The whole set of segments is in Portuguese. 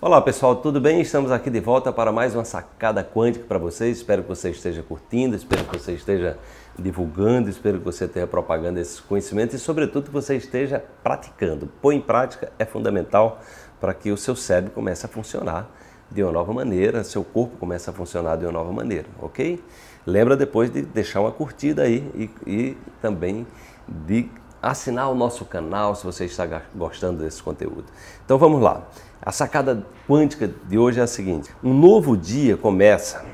Olá pessoal, tudo bem? Estamos aqui de volta para mais uma sacada quântica para vocês. Espero que você esteja curtindo, espero que você esteja divulgando, espero que você esteja propagando esses conhecimentos e, sobretudo, que você esteja praticando. Pôr em prática é fundamental para que o seu cérebro comece a funcionar de uma nova maneira, seu corpo comece a funcionar de uma nova maneira, ok? Lembra depois de deixar uma curtida aí e, e também de assinar o nosso canal se você está gostando desse conteúdo. Então vamos lá. A sacada quântica de hoje é a seguinte: um novo dia começa.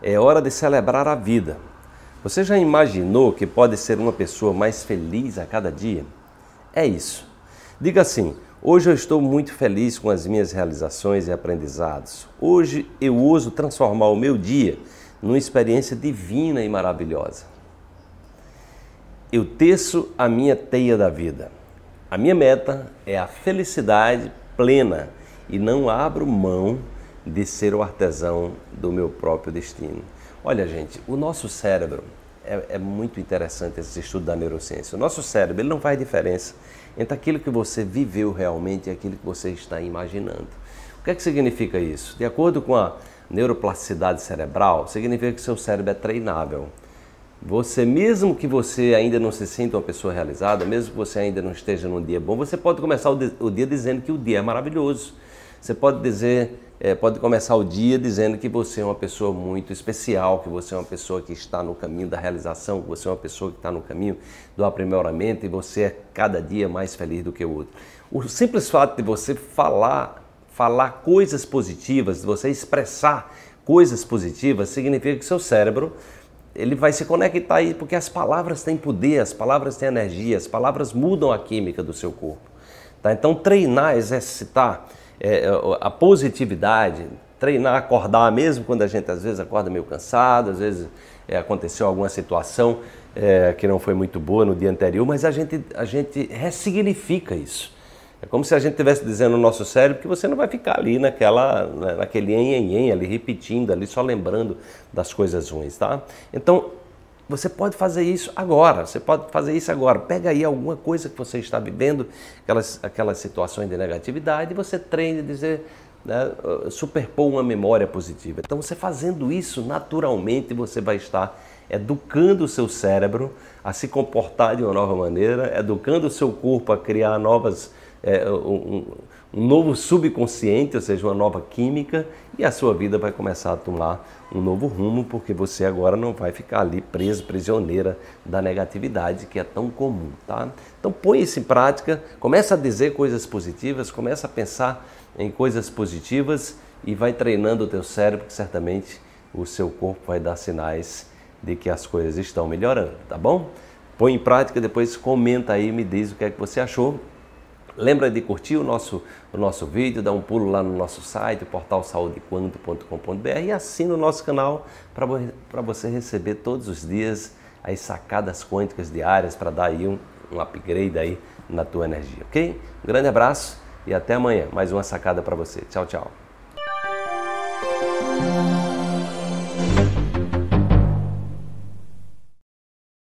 É hora de celebrar a vida. Você já imaginou que pode ser uma pessoa mais feliz a cada dia? É isso. Diga assim: hoje eu estou muito feliz com as minhas realizações e aprendizados. Hoje eu ouso transformar o meu dia numa experiência divina e maravilhosa. Eu teço a minha teia da vida. A minha meta é a felicidade plena e não abro mão de ser o artesão do meu próprio destino. Olha, gente, o nosso cérebro é, é, muito interessante esse estudo da neurociência. O nosso cérebro ele não faz diferença entre aquilo que você viveu realmente e aquilo que você está imaginando. O que é que significa isso? De acordo com a neuroplasticidade cerebral, significa que seu cérebro é treinável. Você, mesmo que você ainda não se sinta uma pessoa realizada, mesmo que você ainda não esteja num dia bom, você pode começar o dia dizendo que o dia é maravilhoso você pode dizer, é, pode começar o dia dizendo que você é uma pessoa muito especial, que você é uma pessoa que está no caminho da realização, que você é uma pessoa que está no caminho do aprimoramento e você é cada dia mais feliz do que o outro. O simples fato de você falar, falar coisas positivas, de você expressar coisas positivas, significa que seu cérebro ele vai se conectar aí, porque as palavras têm poder, as palavras têm energia, as palavras mudam a química do seu corpo. Tá? Então, treinar, exercitar é, é a positividade, treinar, acordar mesmo quando a gente às vezes acorda meio cansado, às vezes é, aconteceu alguma situação é, que não foi muito boa no dia anterior, mas a gente, a gente ressignifica isso. É como se a gente estivesse dizendo no nosso cérebro que você não vai ficar ali naquela, né, naquele em, ali repetindo, ali só lembrando das coisas ruins, tá? Então, você pode fazer isso agora, você pode fazer isso agora. Pega aí alguma coisa que você está vivendo, aquelas, aquelas situações de negatividade, e você treine dizer, né, superpor uma memória positiva. Então, você fazendo isso naturalmente, você vai estar educando o seu cérebro a se comportar de uma nova maneira, educando o seu corpo a criar novas. É, um, um novo subconsciente, ou seja, uma nova química, e a sua vida vai começar a tomar um novo rumo, porque você agora não vai ficar ali preso, prisioneira da negatividade que é tão comum, tá? Então põe isso em prática, começa a dizer coisas positivas, começa a pensar em coisas positivas e vai treinando o teu cérebro, que certamente o seu corpo vai dar sinais de que as coisas estão melhorando, tá bom? Põe em prática, depois comenta aí, me diz o que é que você achou Lembra de curtir o nosso, o nosso vídeo, dar um pulo lá no nosso site, portalsaudequanto.com.br e assina o nosso canal para você receber todos os dias as sacadas quânticas diárias para dar aí um, um upgrade aí na tua energia, ok? Um grande abraço e até amanhã, mais uma sacada para você. Tchau, tchau.